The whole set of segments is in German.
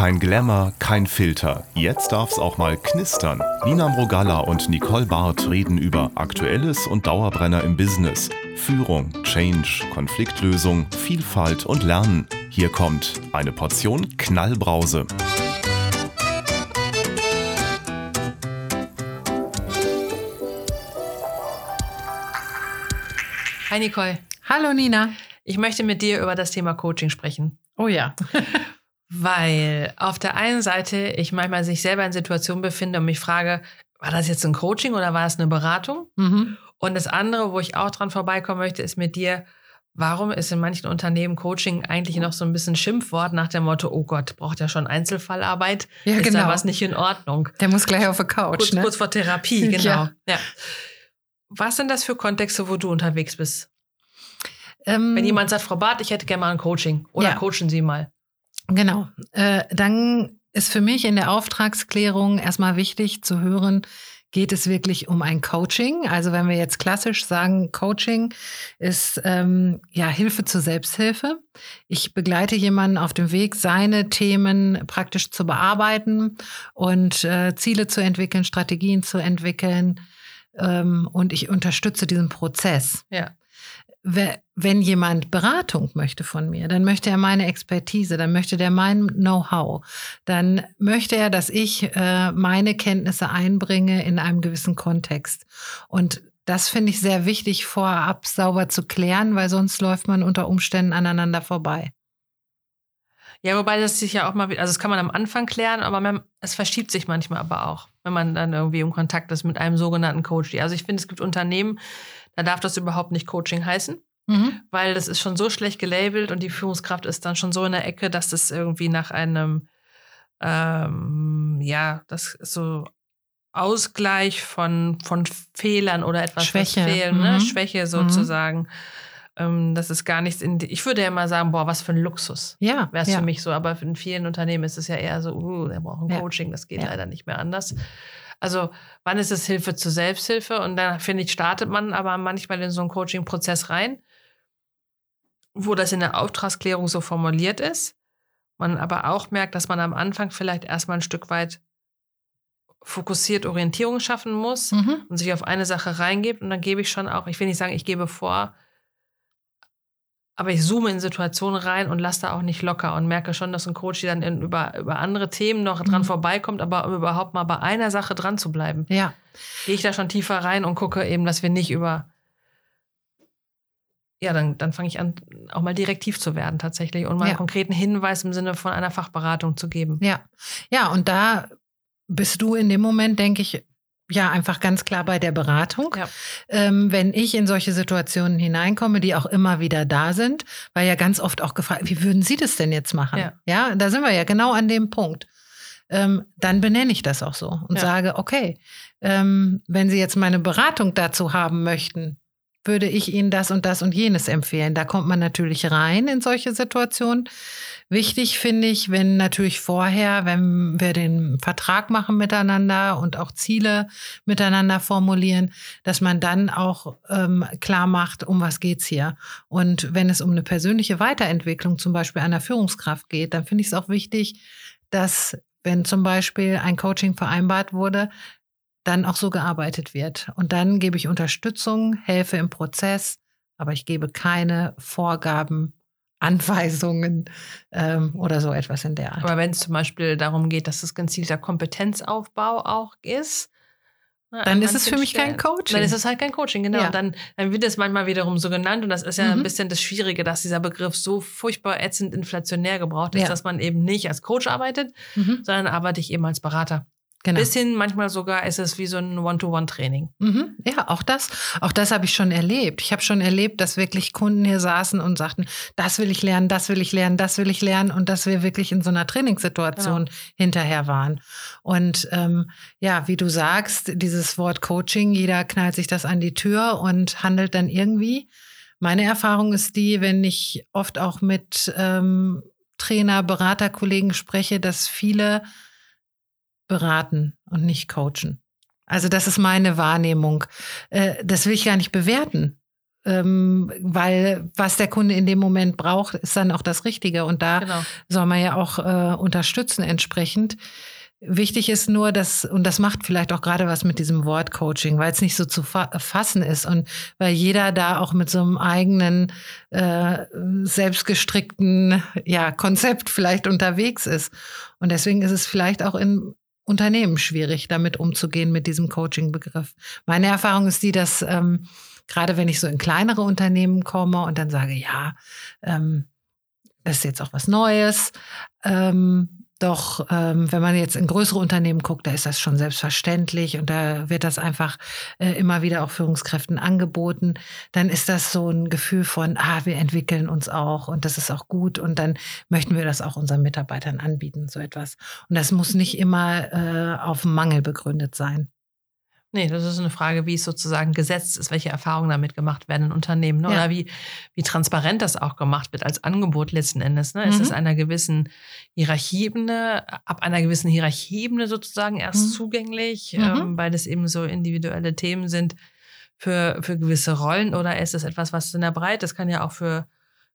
Kein Glamour, kein Filter. Jetzt darf's auch mal knistern. Nina Mrogalla und Nicole Barth reden über Aktuelles und Dauerbrenner im Business. Führung, Change, Konfliktlösung, Vielfalt und Lernen. Hier kommt eine Portion Knallbrause. Hi Nicole. Hallo Nina. Ich möchte mit dir über das Thema Coaching sprechen. Oh ja. Weil auf der einen Seite ich manchmal sich selber in Situationen befinde und mich frage, war das jetzt ein Coaching oder war es eine Beratung? Mhm. Und das andere, wo ich auch dran vorbeikommen möchte, ist mit dir, warum ist in manchen Unternehmen Coaching eigentlich noch so ein bisschen Schimpfwort nach dem Motto, oh Gott, braucht ja schon Einzelfallarbeit? Ja, ist genau. da was nicht in Ordnung? Der muss gleich auf der Couch, Kurz, ne? kurz vor Therapie, genau. Ja. Ja. Was sind das für Kontexte, wo du unterwegs bist? Ähm, Wenn jemand sagt, Frau Barth, ich hätte gerne mal ein Coaching oder Ja. coachen Sie mal. Genau. Äh, dann ist für mich in der Auftragsklärung erstmal wichtig zu hören, geht es wirklich um ein Coaching? Also wenn wir jetzt klassisch sagen, Coaching ist ähm, ja Hilfe zur Selbsthilfe. Ich begleite jemanden auf dem Weg, seine Themen praktisch zu bearbeiten und äh, Ziele zu entwickeln, Strategien zu entwickeln. Ähm, und ich unterstütze diesen Prozess. Ja. Wenn jemand Beratung möchte von mir, dann möchte er meine Expertise, dann möchte der mein Know-how, dann möchte er, dass ich äh, meine Kenntnisse einbringe in einem gewissen Kontext. Und das finde ich sehr wichtig, vorab sauber zu klären, weil sonst läuft man unter Umständen aneinander vorbei. Ja, wobei das sich ja auch mal, also das kann man am Anfang klären, aber man, es verschiebt sich manchmal aber auch, wenn man dann irgendwie im Kontakt ist mit einem sogenannten Coach. Also ich finde, es gibt Unternehmen, da darf das überhaupt nicht Coaching heißen, Mhm. weil das ist schon so schlecht gelabelt und die Führungskraft ist dann schon so in der Ecke, dass das irgendwie nach einem, ähm, ja, das ist so Ausgleich von, von Fehlern oder etwas Schwäche. fehlen, ne? Mhm. Schwäche sozusagen. Ähm, das ist gar nichts in, die- ich würde ja immer sagen, boah, was für ein Luxus Ja, wäre es ja. für mich so. Aber in vielen Unternehmen ist es ja eher so, uh, der braucht ein Ja. Coaching, das geht Ja. leider nicht mehr anders. Also, wann ist es Hilfe zur Selbsthilfe? Und dann, finde ich, startet man aber manchmal in so einen Coaching-Prozess rein, wo das in der Auftragsklärung so formuliert ist. Man aber auch merkt, dass man am Anfang vielleicht erstmal ein Stück weit fokussiert Orientierung schaffen muss Mhm. und sich auf eine Sache reingibt. Und dann gebe ich schon auch, ich will nicht sagen, ich gebe vor, aber ich zoome in Situationen rein und lasse da auch nicht locker und merke schon, dass ein Coach dann in, über, über andere Themen noch dran Mhm. vorbeikommt, aber um überhaupt mal bei einer Sache dran zu bleiben, Ja, gehe ich da schon tiefer rein und gucke eben, dass wir nicht über. Ja, dann, dann fange ich an, auch mal direktiv zu werden tatsächlich und mal einen Ja. konkreten Hinweis im Sinne von einer Fachberatung zu geben. ja. Ja, und da bist du in dem Moment, denke ich, ja, einfach ganz klar bei der Beratung. Ja. ähm, wenn ich in solche Situationen hineinkomme, die auch immer wieder da sind, weil ja ganz oft auch gefragt, wie würden Sie das denn jetzt machen? Ja. da sind wir ja genau an dem Punkt. Ähm, dann benenne ich das auch so und Ja. sage, okay, ähm, wenn Sie jetzt meine Beratung dazu haben möchten, würde ich Ihnen das und das und jenes empfehlen. Da kommt man natürlich rein in solche Situationen. Wichtig finde ich, wenn natürlich vorher, wenn wir den Vertrag machen miteinander und auch Ziele miteinander formulieren, dass man dann auch ähm, klar macht, um was geht's hier. Und wenn es um eine persönliche Weiterentwicklung zum Beispiel einer Führungskraft geht, dann finde ich es auch wichtig, dass wenn zum Beispiel ein Coaching vereinbart wurde, dann auch so gearbeitet wird. Und dann gebe ich Unterstützung, helfe im Prozess, aber ich gebe keine Vorgaben, Anweisungen ähm, oder so etwas in der Art. Aber wenn es zum Beispiel darum geht, dass es gezielter Kompetenzaufbau auch ist, ne, Dann an ist es für mich kein Stellen- Coaching. Dann ist es halt kein Coaching, genau. Ja. Und dann, dann wird es manchmal wiederum so genannt. Und das ist ja ein Mhm. bisschen das Schwierige, dass dieser Begriff so furchtbar ätzend inflationär gebraucht ist, Ja. dass man eben nicht als Coach arbeitet, Mhm, sondern arbeite ich eben als Berater. Genau. Bis hin, manchmal sogar ist es wie so ein One-to-One-Training. Mhm. Ja, auch das, auch das habe ich schon erlebt. Ich habe schon erlebt, dass wirklich Kunden hier saßen und sagten, das will ich lernen, das will ich lernen, das will ich lernen und dass wir wirklich in so einer Trainingssituation hinterher waren. Und ähm, ja, wie du sagst, dieses Wort Coaching, jeder knallt sich das an die Tür und handelt dann irgendwie. Meine Erfahrung ist die, wenn ich oft auch mit ähm, Trainer, Beraterkollegen spreche, dass viele beraten und nicht coachen. Also das ist meine Wahrnehmung. Äh, das will ich gar nicht bewerten. ähm, weil was der Kunde in dem Moment braucht, ist dann auch das Richtige. Und da genau. soll man ja auch äh, unterstützen entsprechend. Wichtig ist nur, dass, und das macht vielleicht auch gerade was mit diesem Wort Coaching, weil es nicht so zu fa fassen ist und weil jeder da auch mit so einem eigenen, äh, selbstgestrickten ja, Konzept vielleicht unterwegs ist. Und deswegen ist es vielleicht auch in Unternehmen schwierig, damit umzugehen mit diesem Coaching-Begriff. Meine Erfahrung ist die, dass ähm, gerade wenn ich so in kleinere Unternehmen komme und dann sage, ja, ähm, das ist jetzt auch was Neues, ähm, doch ähm, wenn man jetzt in größere Unternehmen guckt, da ist das schon selbstverständlich und da wird das einfach äh, immer wieder auch Führungskräften angeboten. Dann ist das so ein Gefühl von, ah, wir entwickeln uns auch und das ist auch gut und dann möchten wir das auch unseren Mitarbeitern anbieten, so etwas. Und das muss nicht immer äh, auf Mangel begründet sein. Nee, das ist eine Frage, wie es sozusagen gesetzt ist, welche Erfahrungen damit gemacht werden in Unternehmen ne? ja. oder wie, wie transparent das auch gemacht wird als Angebot letzten Endes. Ne? Mhm. Es ist einer gewissen Hierarchieebene, ab einer gewissen Hierarchieebene sozusagen erst mhm. zugänglich, mhm. Ähm, weil es eben so individuelle Themen sind für, für gewisse Rollen oder ist es etwas, was in der Breite, das kann ja auch für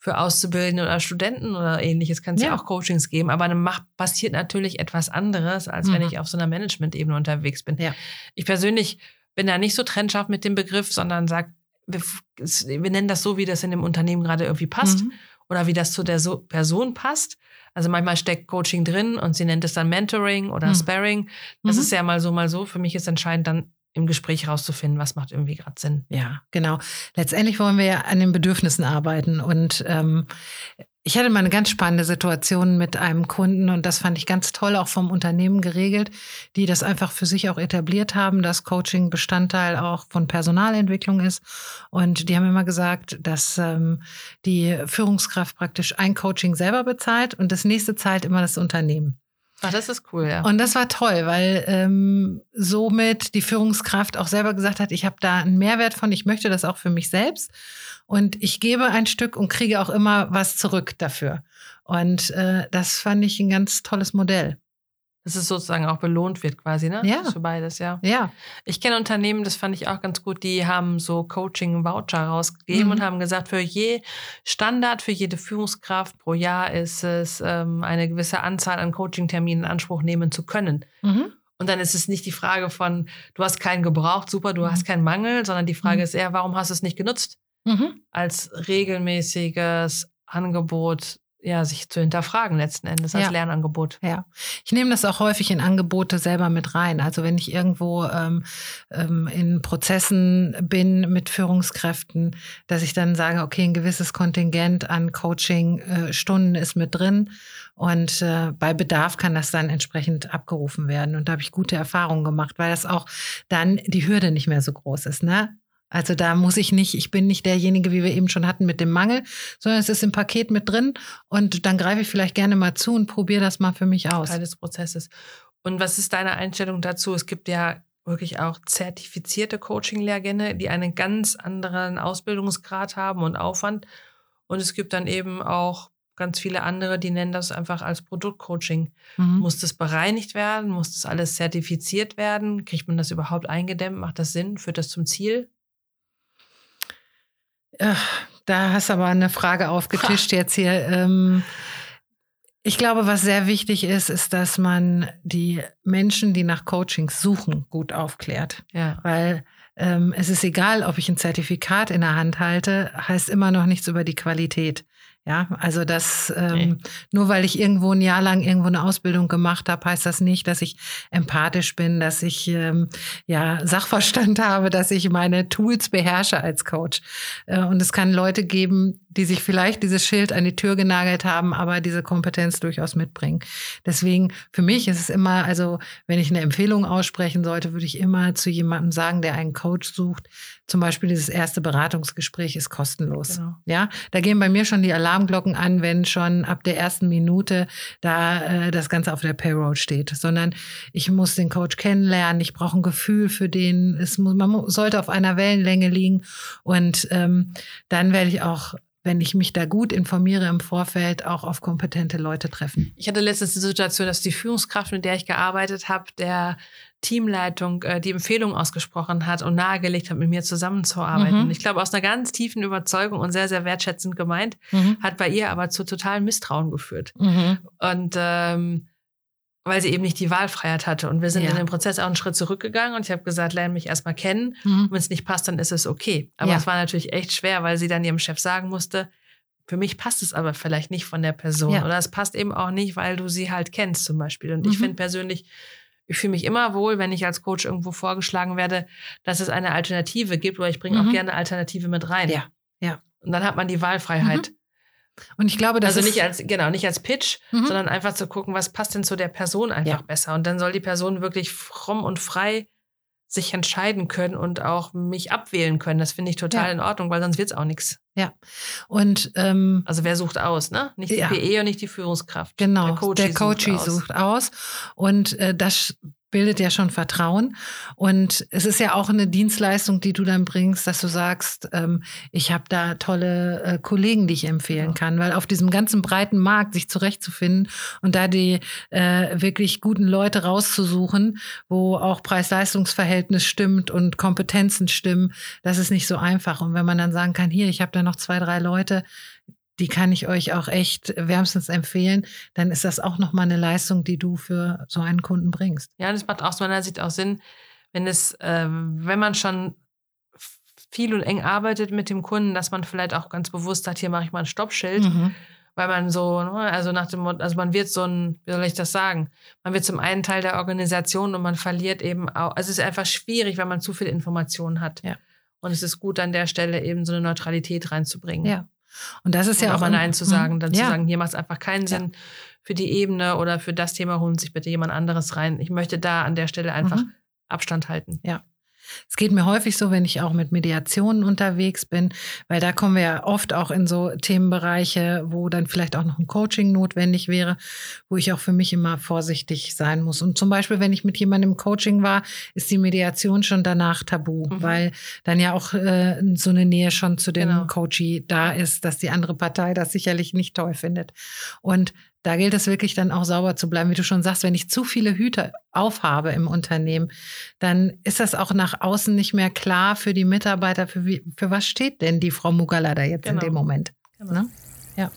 für Auszubildende oder Studenten oder ähnliches kann es ja. ja. auch Coachings geben, aber dann macht, passiert natürlich etwas anderes, als mhm. wenn ich auf so einer Management-Ebene unterwegs bin. Ja. Ich persönlich bin da nicht so trennscharf mit dem Begriff, sondern sage, wir, wir, nennen das so, wie das in dem Unternehmen gerade irgendwie passt mhm. oder wie das zu der so Person passt. Also manchmal steckt Coaching drin und sie nennt es dann Mentoring oder mhm. Sparring. Das mhm. ist ja mal so, mal so. Für mich ist entscheidend dann im Gespräch rauszufinden, was macht irgendwie gerade Sinn. Ja, genau. Letztendlich wollen wir ja an den Bedürfnissen arbeiten. Und ähm, ich hatte mal eine ganz spannende Situation mit einem Kunden und das fand ich ganz toll, auch vom Unternehmen geregelt, die das einfach für sich auch etabliert haben, dass Coaching Bestandteil auch von Personalentwicklung ist. Und die haben immer gesagt, dass ähm, die Führungskraft praktisch ein Coaching selber bezahlt und das nächste zahlt immer das Unternehmen. Ach, das ist cool, ja. Und das war toll, weil ähm, somit die Führungskraft auch selber gesagt hat, ich habe da einen Mehrwert von, ich möchte das auch für mich selbst. Und ich gebe ein Stück und kriege auch immer was zurück dafür. Und äh, das fand ich ein ganz tolles Modell dass es sozusagen auch belohnt wird quasi, ne? Ja. Für beides, ja. Ja. Ich kenne Unternehmen, das fand ich auch ganz gut, die haben so Coaching-Voucher rausgegeben mhm. und haben gesagt, für je Standard, für jede Führungskraft pro Jahr ist es ähm, eine gewisse Anzahl an Coaching-Terminen in Anspruch nehmen zu können. Mhm. Und dann ist es nicht die Frage von, du hast keinen gebraucht, super, du mhm. hast keinen Mangel, sondern die Frage mhm. ist eher, warum hast du es nicht genutzt? Mhm. Als regelmäßiges Angebot ja, sich zu hinterfragen letzten Endes als ja. Lernangebot. Ja, ich nehme das auch häufig in Angebote selber mit rein. Also wenn ich irgendwo ähm, ähm, in Prozessen bin mit Führungskräften, dass ich dann sage, okay, ein gewisses Kontingent an Coaching-Stunden äh, ist mit drin und äh, bei Bedarf kann das dann entsprechend abgerufen werden. Und da habe ich gute Erfahrungen gemacht, weil das auch dann die Hürde nicht mehr so groß ist. Ne? Also da muss ich nicht, ich bin nicht derjenige, wie wir eben schon hatten, mit dem Mangel, sondern es ist im Paket mit drin und dann greife ich vielleicht gerne mal zu und probiere das mal für mich aus. Teil des Prozesses. Und was ist deine Einstellung dazu? Es gibt ja wirklich auch zertifizierte Coaching-Lehrgänge, die einen ganz anderen Ausbildungsgrad haben und Aufwand. Und es gibt dann eben auch ganz viele andere, die nennen das einfach als Produktcoaching. Mhm. Muss das bereinigt werden? Muss das alles zertifiziert werden? Kriegt man das überhaupt eingedämmt? Macht das Sinn? Führt das zum Ziel? Da hast du aber eine Frage aufgetischt jetzt hier. Ähm, ich glaube, was sehr wichtig ist, ist, dass man die Menschen, die nach Coachings suchen, gut aufklärt. Ja. Weil ähm, es ist egal, ob ich ein Zertifikat in der Hand halte, heißt immer noch nichts über die Qualität. Ja, also das ähm, nee. nur weil ich irgendwo ein Jahr lang irgendwo eine Ausbildung gemacht habe, heißt das nicht, dass ich empathisch bin, dass ich ähm, ja Sachverstand habe, dass ich meine Tools beherrsche als Coach. Äh, und es kann Leute geben, die sich vielleicht dieses Schild an die Tür genagelt haben, aber diese Kompetenz durchaus mitbringen. Deswegen, für mich ist es immer, also wenn ich eine Empfehlung aussprechen sollte, würde ich immer zu jemandem sagen, der einen Coach sucht. Zum Beispiel dieses erste Beratungsgespräch ist kostenlos. Genau. Ja, da gehen bei mir schon die Alarmglocken an, wenn schon ab der ersten Minute da äh, das Ganze auf der Payroll steht. Sondern ich muss den Coach kennenlernen, ich brauche ein Gefühl für den. Es muss, man sollte auf einer Wellenlänge liegen und ähm, dann werde ich auch wenn ich mich da gut informiere im Vorfeld, auch auf kompetente Leute treffen. Ich hatte letztens die Situation, dass die Führungskraft, mit der ich gearbeitet habe, der Teamleitung äh, die Empfehlung ausgesprochen hat und nahegelegt hat, mit mir zusammenzuarbeiten. Mhm. Und ich glaube, aus einer ganz tiefen Überzeugung und sehr, sehr wertschätzend gemeint, mhm. hat bei ihr aber zu totalem Misstrauen geführt. Mhm. Und ähm, weil sie eben nicht die Wahlfreiheit hatte. Und wir sind ja. in dem Prozess auch einen Schritt zurückgegangen und ich habe gesagt, lerne mich erstmal kennen. Mhm. Wenn es nicht passt, dann ist es okay. Aber ja. es war natürlich echt schwer, weil sie dann ihrem Chef sagen musste, für mich passt es aber vielleicht nicht von der Person. Ja. Oder es passt eben auch nicht, weil du sie halt kennst zum Beispiel. Und mhm. ich finde persönlich, ich fühle mich immer wohl, wenn ich als Coach irgendwo vorgeschlagen werde, dass es eine Alternative gibt oder ich bringe mhm. auch gerne Alternative mit rein. Ja, ja. Und dann hat man die Wahlfreiheit. Und ich glaube, das also nicht als genau nicht als Pitch, mhm. sondern einfach zu gucken, was passt denn zu der Person einfach ja. besser. Und dann soll die Person wirklich fromm und frei sich entscheiden können und auch mich abwählen können. Das finde ich total ja. in Ordnung, weil sonst wird es auch nichts. Ja. Und ähm, also wer sucht aus, ne? Nicht die ja. PE und nicht die Führungskraft. Genau. Der Coach, der Coach sucht, sucht aus. Und äh, das bildet ja schon Vertrauen. Und es ist ja auch eine Dienstleistung, die du dann bringst, dass du sagst, ähm, ich habe da tolle äh, Kollegen, die ich empfehlen ja. kann. Weil auf diesem ganzen breiten Markt sich zurechtzufinden und da die äh, wirklich guten Leute rauszusuchen, wo auch Preis-Leistungs-Verhältnis stimmt und Kompetenzen stimmen, das ist nicht so einfach. Und wenn man dann sagen kann, hier, ich habe da noch zwei, drei Leute, die kann ich euch auch echt wärmstens empfehlen, dann ist das auch nochmal eine Leistung, die du für so einen Kunden bringst. Ja, das macht aus meiner Sicht auch Sinn, wenn es, äh, wenn man schon viel und eng arbeitet mit dem Kunden, dass man vielleicht auch ganz bewusst sagt, hier mache ich mal ein Stoppschild. Mhm. Weil man so, ne, also nach dem also man wird so ein, wie soll ich das sagen? Man wird zum einen Teil der Organisation und man verliert eben auch, also es ist einfach schwierig, wenn man zu viel Informationen hat. Ja. Und es ist gut, an der Stelle eben so eine Neutralität reinzubringen. Ja. Und das ist ja auch mal Nein zu sagen, mhm. dann ja. zu sagen, hier macht es einfach keinen Sinn ja. für die Ebene oder für das Thema holen sich bitte jemand anderes rein. Ich möchte da an der Stelle einfach mhm. Abstand halten. Ja. Es geht mir häufig so, wenn ich auch mit Mediationen unterwegs bin, weil da kommen wir ja oft auch in so Themenbereiche, wo dann vielleicht auch noch ein Coaching notwendig wäre, wo ich auch für mich immer vorsichtig sein muss. Und zum Beispiel, wenn ich mit jemandem im Coaching war, ist die Mediation schon danach tabu, mhm. weil dann ja auch äh, so eine Nähe schon zu dem genau. Coachee da ist, dass die andere Partei das sicherlich nicht toll findet. Und da gilt es wirklich dann auch sauber zu bleiben. Wie du schon sagst, wenn ich zu viele Hüte aufhabe im Unternehmen, dann ist das auch nach außen nicht mehr klar für die Mitarbeiter, für, wie, für was steht denn die Frau Mugala da jetzt genau. in dem Moment. Genau. Ne? Ja.